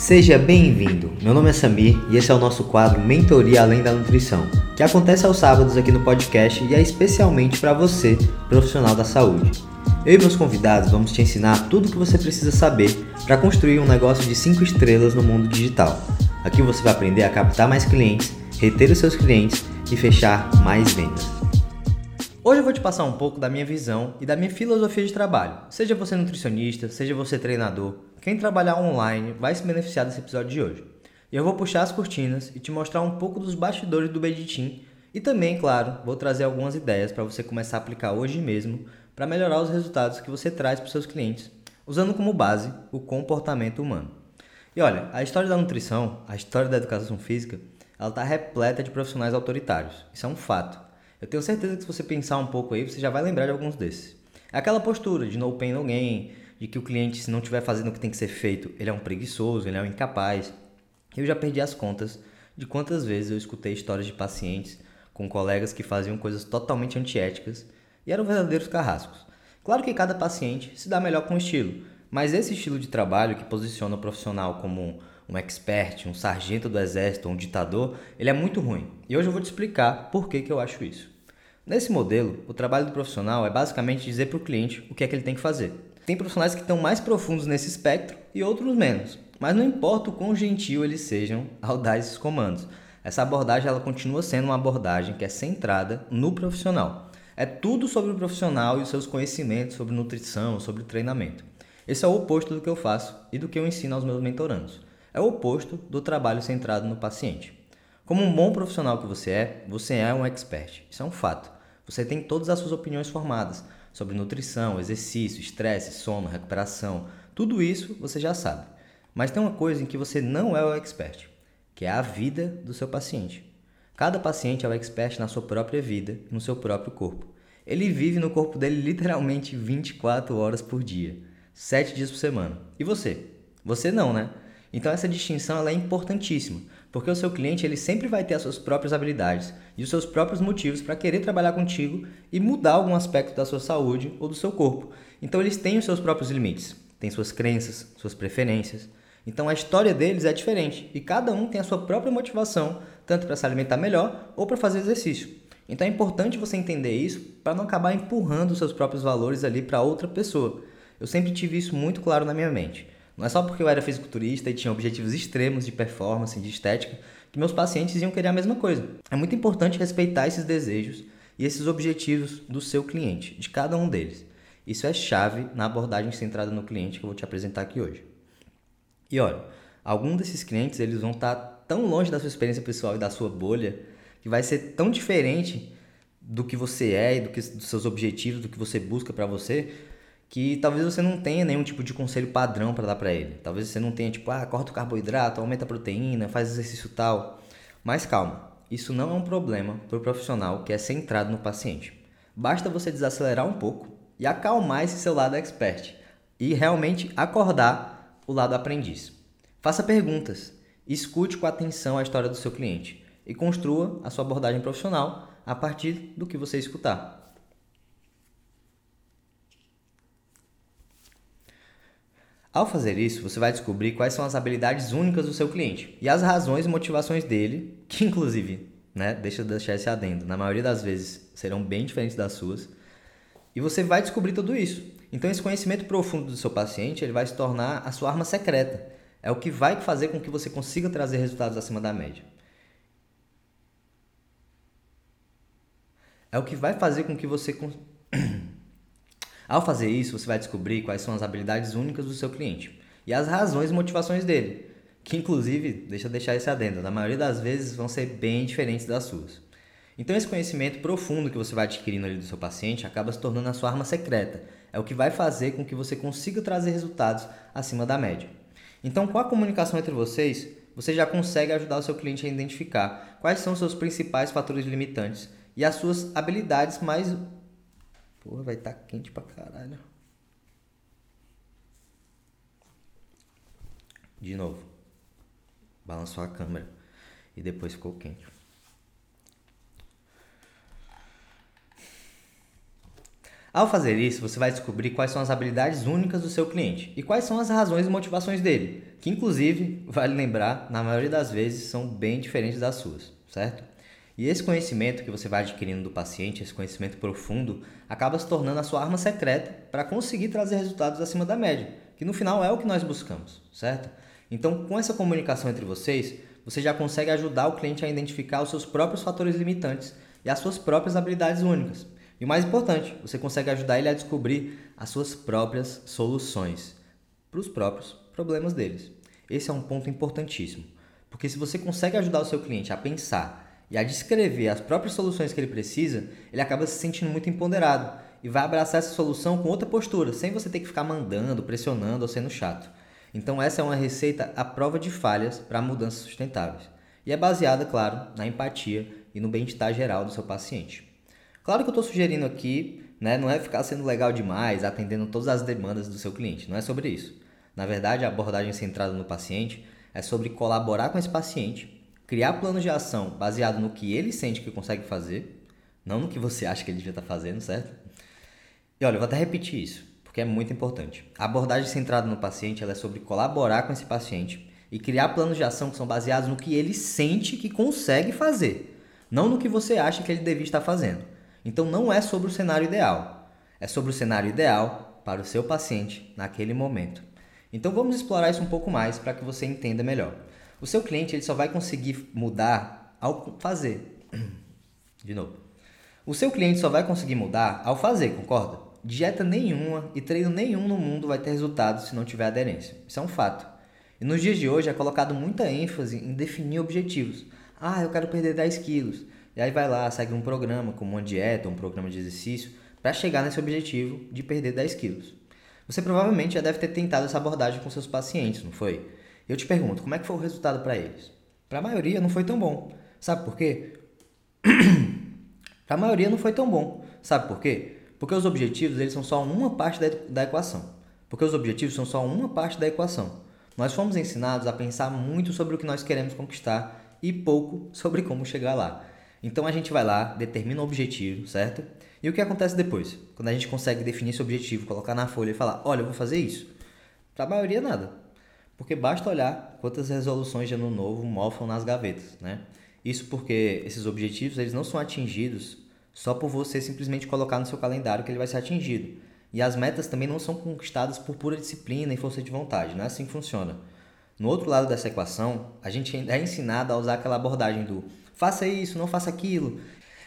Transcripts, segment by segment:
Seja bem-vindo. Meu nome é Samir e esse é o nosso quadro Mentoria Além da Nutrição, que acontece aos sábados aqui no podcast e é especialmente para você, profissional da saúde. Eu e meus convidados vamos te ensinar tudo o que você precisa saber para construir um negócio de 5 estrelas no mundo digital. Aqui você vai aprender a captar mais clientes, reter os seus clientes e fechar mais vendas. Hoje eu vou te passar um pouco da minha visão e da minha filosofia de trabalho. Seja você nutricionista, seja você treinador, quem trabalhar online vai se beneficiar desse episódio de hoje. E eu vou puxar as cortinas e te mostrar um pouco dos bastidores do Beditim e também, claro, vou trazer algumas ideias para você começar a aplicar hoje mesmo para melhorar os resultados que você traz para seus clientes, usando como base o comportamento humano. E olha, a história da nutrição, a história da educação física, ela está repleta de profissionais autoritários. Isso é um fato. Eu tenho certeza que se você pensar um pouco aí, você já vai lembrar de alguns desses. É aquela postura de no pain no gain, de que o cliente, se não estiver fazendo o que tem que ser feito, ele é um preguiçoso, ele é um incapaz. Eu já perdi as contas de quantas vezes eu escutei histórias de pacientes com colegas que faziam coisas totalmente antiéticas e eram verdadeiros carrascos. Claro que cada paciente se dá melhor com o estilo, mas esse estilo de trabalho que posiciona o profissional como um expert, um sargento do exército, um ditador, ele é muito ruim. E hoje eu vou te explicar por que, que eu acho isso. Nesse modelo, o trabalho do profissional é basicamente dizer para o cliente o que é que ele tem que fazer. Tem profissionais que estão mais profundos nesse espectro e outros menos. Mas não importa o quão gentil eles sejam ao dar esses comandos. Essa abordagem ela continua sendo uma abordagem que é centrada no profissional. É tudo sobre o profissional e os seus conhecimentos sobre nutrição, sobre treinamento. Esse é o oposto do que eu faço e do que eu ensino aos meus mentorandos. É o oposto do trabalho centrado no paciente. Como um bom profissional que você é, você é um expert. Isso é um fato. Você tem todas as suas opiniões formadas sobre nutrição, exercício, estresse, sono, recuperação. Tudo isso você já sabe. Mas tem uma coisa em que você não é o expert, que é a vida do seu paciente. Cada paciente é o expert na sua própria vida, no seu próprio corpo. Ele vive no corpo dele literalmente 24 horas por dia, 7 dias por semana. E você? Você não, né? Então essa distinção é importantíssima, porque o seu cliente ele sempre vai ter as suas próprias habilidades e os seus próprios motivos para querer trabalhar contigo e mudar algum aspecto da sua saúde ou do seu corpo. Então eles têm os seus próprios limites, têm suas crenças, suas preferências. Então a história deles é diferente e cada um tem a sua própria motivação, tanto para se alimentar melhor ou para fazer exercício. Então é importante você entender isso para não acabar empurrando os seus próprios valores ali para outra pessoa. Eu sempre tive isso muito claro na minha mente. Não é só porque eu era fisiculturista e tinha objetivos extremos de performance, de estética, que meus pacientes iam querer a mesma coisa. É muito importante respeitar esses desejos e esses objetivos do seu cliente, de cada um deles. Isso é chave na abordagem centrada no cliente que eu vou te apresentar aqui hoje. E olha, alguns desses clientes eles vão estar tão longe da sua experiência pessoal e da sua bolha que vai ser tão diferente do que você é e do que, dos seus objetivos, do que você busca para você, que talvez você não tenha nenhum tipo de conselho padrão para dar para ele. Talvez você não tenha tipo, ah, corta o carboidrato, aumenta a proteína, faz exercício tal. Mas calma, isso não é um problema para o profissional que é centrado no paciente. Basta você desacelerar um pouco e acalmar esse seu lado expert e realmente acordar o lado aprendiz. Faça perguntas, escute com atenção a história do seu cliente e construa a sua abordagem profissional a partir do que você escutar. Ao fazer isso, você vai descobrir quais são as habilidades únicas do seu cliente e as razões e motivações dele, que inclusive, né, deixa eu deixar esse adendo, na maioria das vezes serão bem diferentes das suas. E você vai descobrir tudo isso. Então esse conhecimento profundo do seu paciente, ele vai se tornar a sua arma secreta. É o que vai fazer com que você consiga trazer resultados acima da média. É o que vai fazer com que você Ao fazer isso, você vai descobrir quais são as habilidades únicas do seu cliente e as razões e motivações dele, que inclusive, deixa eu deixar esse adendo, na maioria das vezes vão ser bem diferentes das suas. Então esse conhecimento profundo que você vai adquirindo ali do seu paciente acaba se tornando a sua arma secreta. É o que vai fazer com que você consiga trazer resultados acima da média. Então, com a comunicação entre vocês, você já consegue ajudar o seu cliente a identificar quais são seus principais fatores limitantes e as suas habilidades mais Porra, vai estar tá quente pra caralho. De novo. Balançou a câmera. E depois ficou quente. Ao fazer isso, você vai descobrir quais são as habilidades únicas do seu cliente e quais são as razões e motivações dele, que inclusive, vale lembrar, na maioria das vezes são bem diferentes das suas, certo? E esse conhecimento que você vai adquirindo do paciente, esse conhecimento profundo, acaba se tornando a sua arma secreta para conseguir trazer resultados acima da média, que no final é o que nós buscamos, certo? Então, com essa comunicação entre vocês, você já consegue ajudar o cliente a identificar os seus próprios fatores limitantes e as suas próprias habilidades únicas. E o mais importante, você consegue ajudar ele a descobrir as suas próprias soluções para os próprios problemas deles. Esse é um ponto importantíssimo, porque se você consegue ajudar o seu cliente a pensar e a descrever as próprias soluções que ele precisa, ele acaba se sentindo muito empoderado e vai abraçar essa solução com outra postura, sem você ter que ficar mandando, pressionando ou sendo chato. Então essa é uma receita à prova de falhas para mudanças sustentáveis. E é baseada, claro, na empatia e no bem-estar geral do seu paciente. Claro que eu estou sugerindo aqui, né, não é ficar sendo legal demais, atendendo todas as demandas do seu cliente, não é sobre isso. Na verdade, a abordagem centrada no paciente é sobre colaborar com esse paciente, criar planos de ação baseado no que ele sente que consegue fazer, não no que você acha que ele devia estar tá fazendo, certo? E olha, eu vou até repetir isso, porque é muito importante. A abordagem centrada no paciente é sobre colaborar com esse paciente e criar planos de ação que são baseados no que ele sente que consegue fazer, não no que você acha que ele devia estar fazendo. Então não é sobre o cenário ideal, é sobre o cenário ideal para o seu paciente naquele momento. Então vamos explorar isso um pouco mais para que você entenda melhor. O seu cliente ele só vai conseguir mudar ao fazer. De novo. O seu cliente só vai conseguir mudar ao fazer, concorda? Dieta nenhuma e treino nenhum no mundo vai ter resultado se não tiver aderência. Isso é um fato. E nos dias de hoje é colocado muita ênfase em definir objetivos. Ah, eu quero perder 10 quilos. E aí vai lá, segue um programa, como uma dieta, um programa de exercício, para chegar nesse objetivo de perder 10 quilos. Você provavelmente já deve ter tentado essa abordagem com seus pacientes, não foi? Eu te pergunto, como é que foi o resultado para eles? Para a maioria não foi tão bom. Sabe por quê? para a maioria não foi tão bom. Sabe por quê? Porque os objetivos eles são só uma parte da, da equação. Porque os objetivos são só uma parte da equação. Nós fomos ensinados a pensar muito sobre o que nós queremos conquistar e pouco sobre como chegar lá. Então a gente vai lá, determina o objetivo, certo? E o que acontece depois? Quando a gente consegue definir esse objetivo, colocar na folha e falar: olha, eu vou fazer isso. Para a maioria, nada. Porque basta olhar quantas resoluções de ano novo mofam nas gavetas, né? Isso porque esses objetivos eles não são atingidos só por você simplesmente colocar no seu calendário que ele vai ser atingido. E as metas também não são conquistadas por pura disciplina e força de vontade, não é assim que funciona. No outro lado dessa equação, a gente é ensinado a usar aquela abordagem do faça isso, não faça aquilo.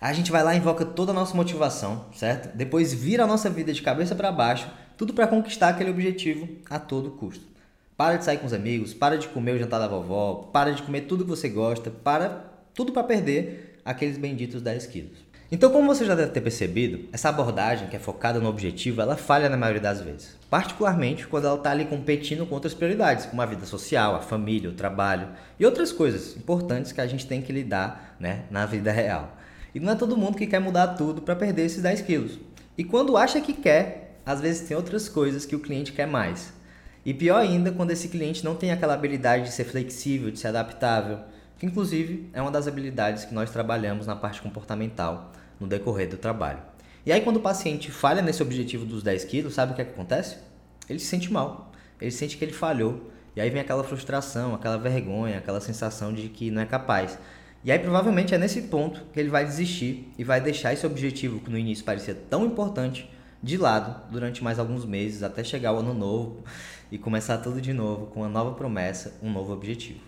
A gente vai lá e invoca toda a nossa motivação, certo? Depois vira a nossa vida de cabeça para baixo, tudo para conquistar aquele objetivo a todo custo. Para de sair com os amigos, para de comer o jantar da vovó, para de comer tudo que você gosta, para tudo para perder aqueles benditos 10 quilos. Então, como você já deve ter percebido, essa abordagem que é focada no objetivo, ela falha na maioria das vezes. Particularmente quando ela está ali competindo com outras prioridades, como a vida social, a família, o trabalho e outras coisas importantes que a gente tem que lidar né, na vida real. E não é todo mundo que quer mudar tudo para perder esses 10 quilos. E quando acha que quer, às vezes tem outras coisas que o cliente quer mais. E pior ainda quando esse cliente não tem aquela habilidade de ser flexível, de ser adaptável, que inclusive é uma das habilidades que nós trabalhamos na parte comportamental no decorrer do trabalho. E aí, quando o paciente falha nesse objetivo dos 10 quilos, sabe o que, é que acontece? Ele se sente mal, ele sente que ele falhou, e aí vem aquela frustração, aquela vergonha, aquela sensação de que não é capaz. E aí, provavelmente, é nesse ponto que ele vai desistir e vai deixar esse objetivo, que no início parecia tão importante, de lado durante mais alguns meses, até chegar o ano novo e começar tudo de novo com uma nova promessa, um novo objetivo.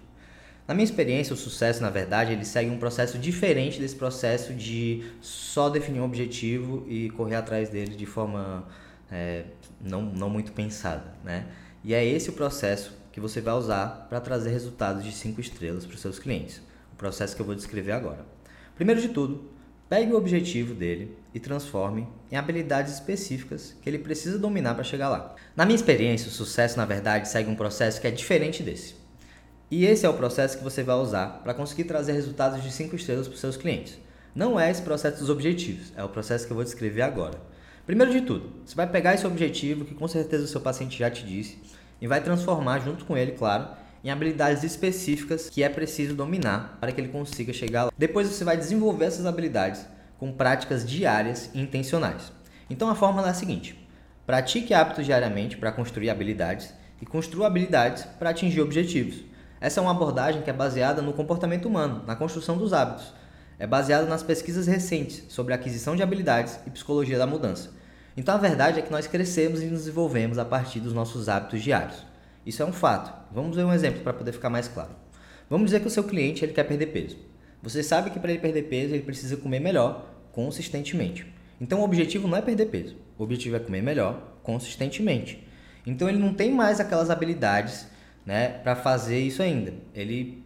Na minha experiência, o sucesso, na verdade, ele segue um processo diferente desse processo de só definir um objetivo e correr atrás dele de forma é, não, não muito pensada, né? E é esse o processo que você vai usar para trazer resultados de 5 estrelas para os seus clientes. O processo que eu vou descrever agora. Primeiro de tudo, pegue o objetivo dele e transforme em habilidades específicas que ele precisa dominar para chegar lá. Na minha experiência, o sucesso, na verdade, segue um processo que é diferente desse. E esse é o processo que você vai usar para conseguir trazer resultados de 5 estrelas para os seus clientes. Não é esse processo dos objetivos, é o processo que eu vou descrever agora. Primeiro de tudo, você vai pegar esse objetivo, que com certeza o seu paciente já te disse, e vai transformar, junto com ele, claro, em habilidades específicas que é preciso dominar para que ele consiga chegar lá. Depois você vai desenvolver essas habilidades com práticas diárias e intencionais. Então a fórmula é a seguinte: pratique hábitos diariamente para construir habilidades e construa habilidades para atingir objetivos. Essa é uma abordagem que é baseada no comportamento humano, na construção dos hábitos. É baseada nas pesquisas recentes sobre aquisição de habilidades e psicologia da mudança. Então a verdade é que nós crescemos e nos desenvolvemos a partir dos nossos hábitos diários. Isso é um fato. Vamos ver um exemplo para poder ficar mais claro. Vamos dizer que o seu cliente ele quer perder peso. Você sabe que para ele perder peso ele precisa comer melhor, consistentemente. Então o objetivo não é perder peso. O objetivo é comer melhor, consistentemente. Então ele não tem mais aquelas habilidades, né, para fazer isso ainda. Ele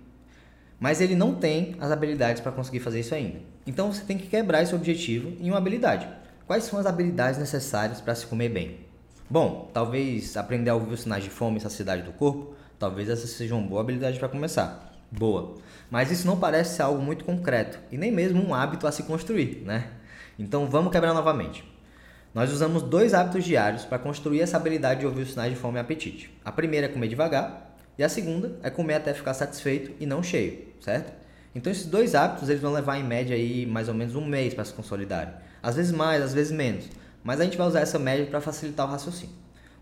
mas ele não tem as habilidades para conseguir fazer isso ainda. Então você tem que quebrar esse objetivo em uma habilidade. Quais são as habilidades necessárias para se comer bem? Bom, talvez aprender a ouvir os sinais de fome e saciedade do corpo, talvez essa seja uma boa habilidade para começar. Boa. Mas isso não parece ser algo muito concreto e nem mesmo um hábito a se construir, né? Então vamos quebrar novamente. Nós usamos dois hábitos diários para construir essa habilidade de ouvir os sinais de fome e apetite. A primeira é comer devagar e a segunda é comer até ficar satisfeito e não cheio, certo? Então esses dois hábitos eles vão levar em média aí mais ou menos um mês para se consolidarem. Às vezes mais, às vezes menos. Mas a gente vai usar essa média para facilitar o raciocínio.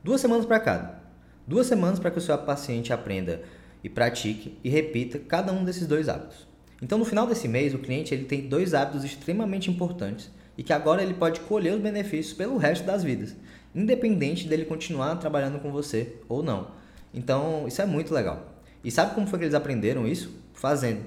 Duas semanas para cada. Duas semanas para que o seu paciente aprenda e pratique e repita cada um desses dois hábitos. Então no final desse mês o cliente ele tem dois hábitos extremamente importantes e que agora ele pode colher os benefícios pelo resto das vidas, independente dele continuar trabalhando com você ou não. Então, isso é muito legal. E sabe como foi que eles aprenderam isso? Fazendo,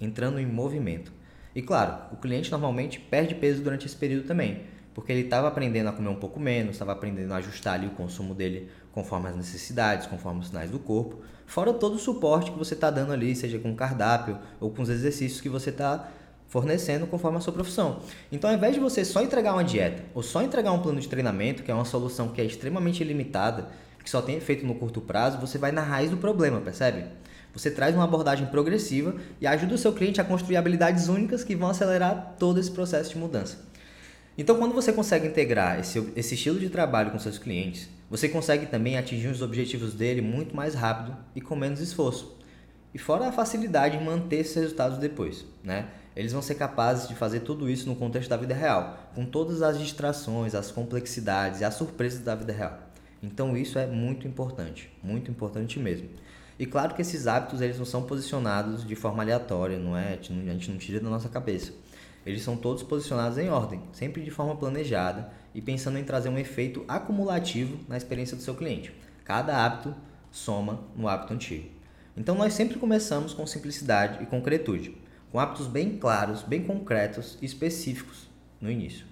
entrando em movimento. E claro, o cliente normalmente perde peso durante esse período também, porque ele estava aprendendo a comer um pouco menos, estava aprendendo a ajustar ali o consumo dele conforme as necessidades, conforme os sinais do corpo, fora todo o suporte que você está dando ali, seja com cardápio ou com os exercícios que você está fornecendo conforme a sua profissão. Então, ao invés de você só entregar uma dieta ou só entregar um plano de treinamento, que é uma solução que é extremamente limitada, que só tem efeito no curto prazo, você vai na raiz do problema, percebe? Você traz uma abordagem progressiva e ajuda o seu cliente a construir habilidades únicas que vão acelerar todo esse processo de mudança. Então, quando você consegue integrar esse, esse estilo de trabalho com seus clientes, você consegue também atingir os objetivos dele muito mais rápido e com menos esforço. E fora a facilidade em manter esses resultados depois, né? eles vão ser capazes de fazer tudo isso no contexto da vida real, com todas as distrações, as complexidades e as surpresas da vida real. Então isso é muito importante, muito importante mesmo. E claro que esses hábitos eles não são posicionados de forma aleatória, não é? A gente não tira da nossa cabeça. Eles são todos posicionados em ordem, sempre de forma planejada e pensando em trazer um efeito acumulativo na experiência do seu cliente. Cada hábito soma no hábito antigo. Então nós sempre começamos com simplicidade e concretude com hábitos bem claros, bem concretos e específicos no início.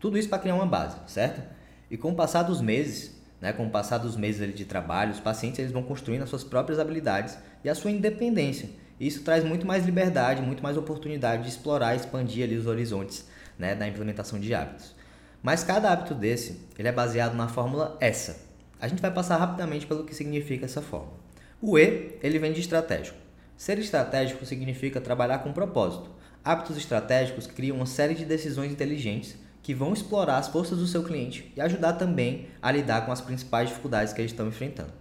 Tudo isso para criar uma base, certo? E com o passar dos meses, né, com o passar dos meses de trabalho, os pacientes eles vão construindo as suas próprias habilidades e a sua independência. Isso traz muito mais liberdade, muito mais oportunidade de explorar e expandir ali os horizontes né, da implementação de hábitos. Mas cada hábito desse, ele é baseado na fórmula essa. A gente vai passar rapidamente pelo que significa essa fórmula. O E, ele vem de estratégico. Ser estratégico significa trabalhar com propósito. Hábitos estratégicos criam uma série de decisões inteligentes que vão explorar as forças do seu cliente e ajudar também a lidar com as principais dificuldades que eles estão enfrentando.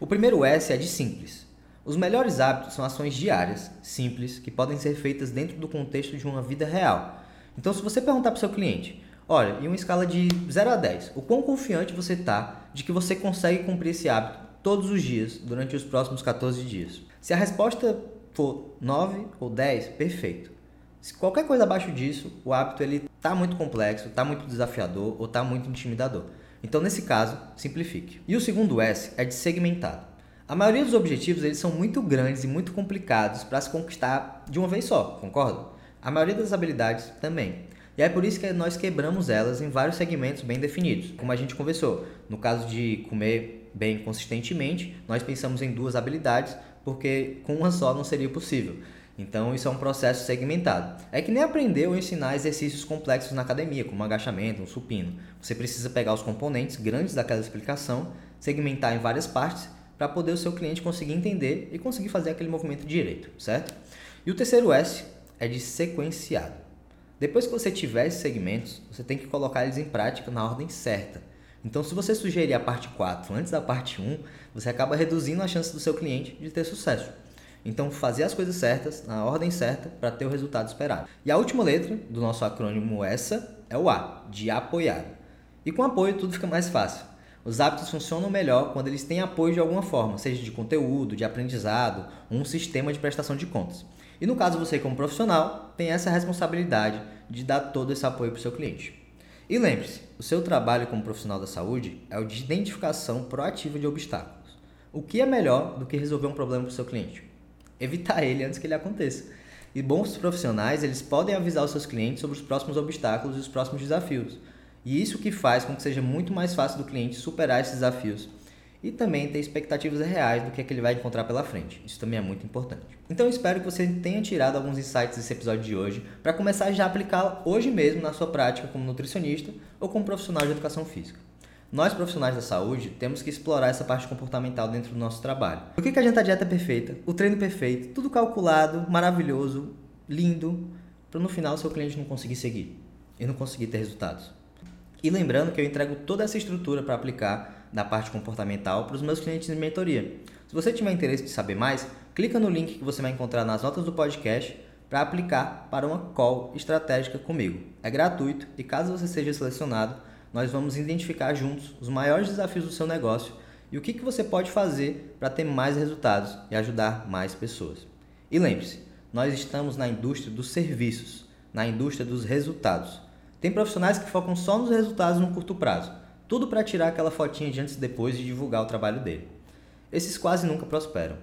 O primeiro S é de simples. Os melhores hábitos são ações diárias, simples, que podem ser feitas dentro do contexto de uma vida real. Então, se você perguntar para o seu cliente, olha, em uma escala de 0 a 10, o quão confiante você está de que você consegue cumprir esse hábito todos os dias durante os próximos 14 dias? Se a resposta for 9 ou 10, perfeito. Se qualquer coisa abaixo disso, o hábito ele tá muito complexo, está muito desafiador ou está muito intimidador. Então, nesse caso, simplifique. E o segundo S é de segmentado. A maioria dos objetivos eles são muito grandes e muito complicados para se conquistar de uma vez só, concorda? A maioria das habilidades também. E é por isso que nós quebramos elas em vários segmentos bem definidos, como a gente conversou. No caso de comer bem consistentemente, nós pensamos em duas habilidades porque com uma só não seria possível. Então isso é um processo segmentado. É que nem aprender ou ensinar exercícios complexos na academia, como um agachamento, um supino. Você precisa pegar os componentes grandes daquela explicação, segmentar em várias partes para poder o seu cliente conseguir entender e conseguir fazer aquele movimento direito, certo? E o terceiro S é de sequenciado. Depois que você tiver esses segmentos, você tem que colocar eles em prática na ordem certa. Então, se você sugerir a parte 4 antes da parte 1, você acaba reduzindo a chance do seu cliente de ter sucesso. Então, fazer as coisas certas, na ordem certa, para ter o resultado esperado. E a última letra do nosso acrônimo essa é o A, de apoiado. E com apoio tudo fica mais fácil. Os hábitos funcionam melhor quando eles têm apoio de alguma forma, seja de conteúdo, de aprendizado, um sistema de prestação de contas. E no caso você como profissional, tem essa responsabilidade de dar todo esse apoio para o seu cliente. E lembre-se, o seu trabalho como profissional da saúde é o de identificação proativa de obstáculos. O que é melhor do que resolver um problema para o seu cliente? Evitar ele antes que ele aconteça. E bons profissionais, eles podem avisar os seus clientes sobre os próximos obstáculos e os próximos desafios. E isso que faz com que seja muito mais fácil do cliente superar esses desafios e também ter expectativas reais do que, é que ele vai encontrar pela frente. Isso também é muito importante. Então espero que você tenha tirado alguns insights desse episódio de hoje para começar já a aplicá-lo hoje mesmo na sua prática como nutricionista ou como profissional de educação física. Nós, profissionais da saúde, temos que explorar essa parte comportamental dentro do nosso trabalho. Por que, que a gente a dieta perfeita, o treino perfeito, tudo calculado, maravilhoso, lindo, para no final o seu cliente não conseguir seguir e não conseguir ter resultados? E lembrando que eu entrego toda essa estrutura para aplicar da parte comportamental para os meus clientes de mentoria. Se você tiver interesse de saber mais, clica no link que você vai encontrar nas notas do podcast para aplicar para uma call estratégica comigo. É gratuito e caso você seja selecionado, nós vamos identificar juntos os maiores desafios do seu negócio e o que, que você pode fazer para ter mais resultados e ajudar mais pessoas. E lembre-se, nós estamos na indústria dos serviços, na indústria dos resultados. Tem profissionais que focam só nos resultados no curto prazo, tudo para tirar aquela fotinha de antes e depois e divulgar o trabalho dele. Esses quase nunca prosperam.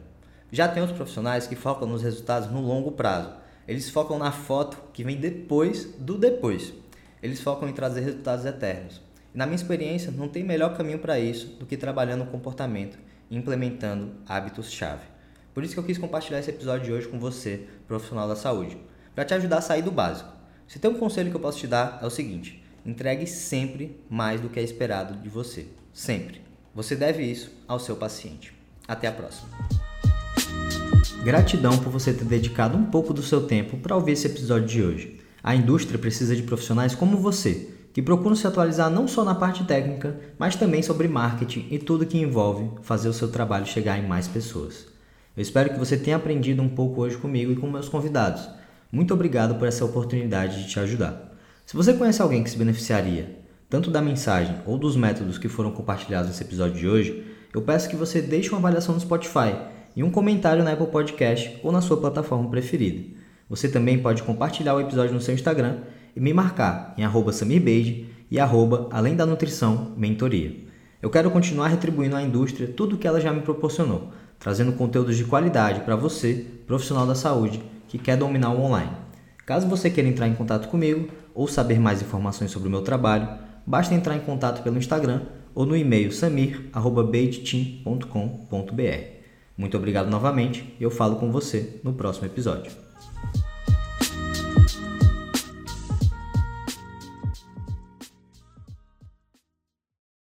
Já tem outros profissionais que focam nos resultados no longo prazo. Eles focam na foto que vem depois do depois. Eles focam em trazer resultados eternos. E na minha experiência, não tem melhor caminho para isso do que trabalhando o comportamento e implementando hábitos-chave. Por isso que eu quis compartilhar esse episódio de hoje com você, profissional da saúde, para te ajudar a sair do básico se tem um conselho que eu posso te dar é o seguinte: entregue sempre mais do que é esperado de você. Sempre. Você deve isso ao seu paciente. Até a próxima. Gratidão por você ter dedicado um pouco do seu tempo para ouvir esse episódio de hoje. A indústria precisa de profissionais como você, que procuram se atualizar não só na parte técnica, mas também sobre marketing e tudo que envolve fazer o seu trabalho chegar em mais pessoas. Eu espero que você tenha aprendido um pouco hoje comigo e com meus convidados. Muito obrigado por essa oportunidade de te ajudar. Se você conhece alguém que se beneficiaria, tanto da mensagem ou dos métodos que foram compartilhados nesse episódio de hoje, eu peço que você deixe uma avaliação no Spotify e um comentário na Apple Podcast ou na sua plataforma preferida. Você também pode compartilhar o episódio no seu Instagram e me marcar em arroba samirbeide e arroba além da nutrição mentoria. Eu quero continuar retribuindo à indústria tudo o que ela já me proporcionou, trazendo conteúdos de qualidade para você, profissional da saúde, que quer dominar o online. Caso você queira entrar em contato comigo ou saber mais informações sobre o meu trabalho, basta entrar em contato pelo Instagram ou no e-mail samir@baitteam.com.br. Muito obrigado novamente e eu falo com você no próximo episódio.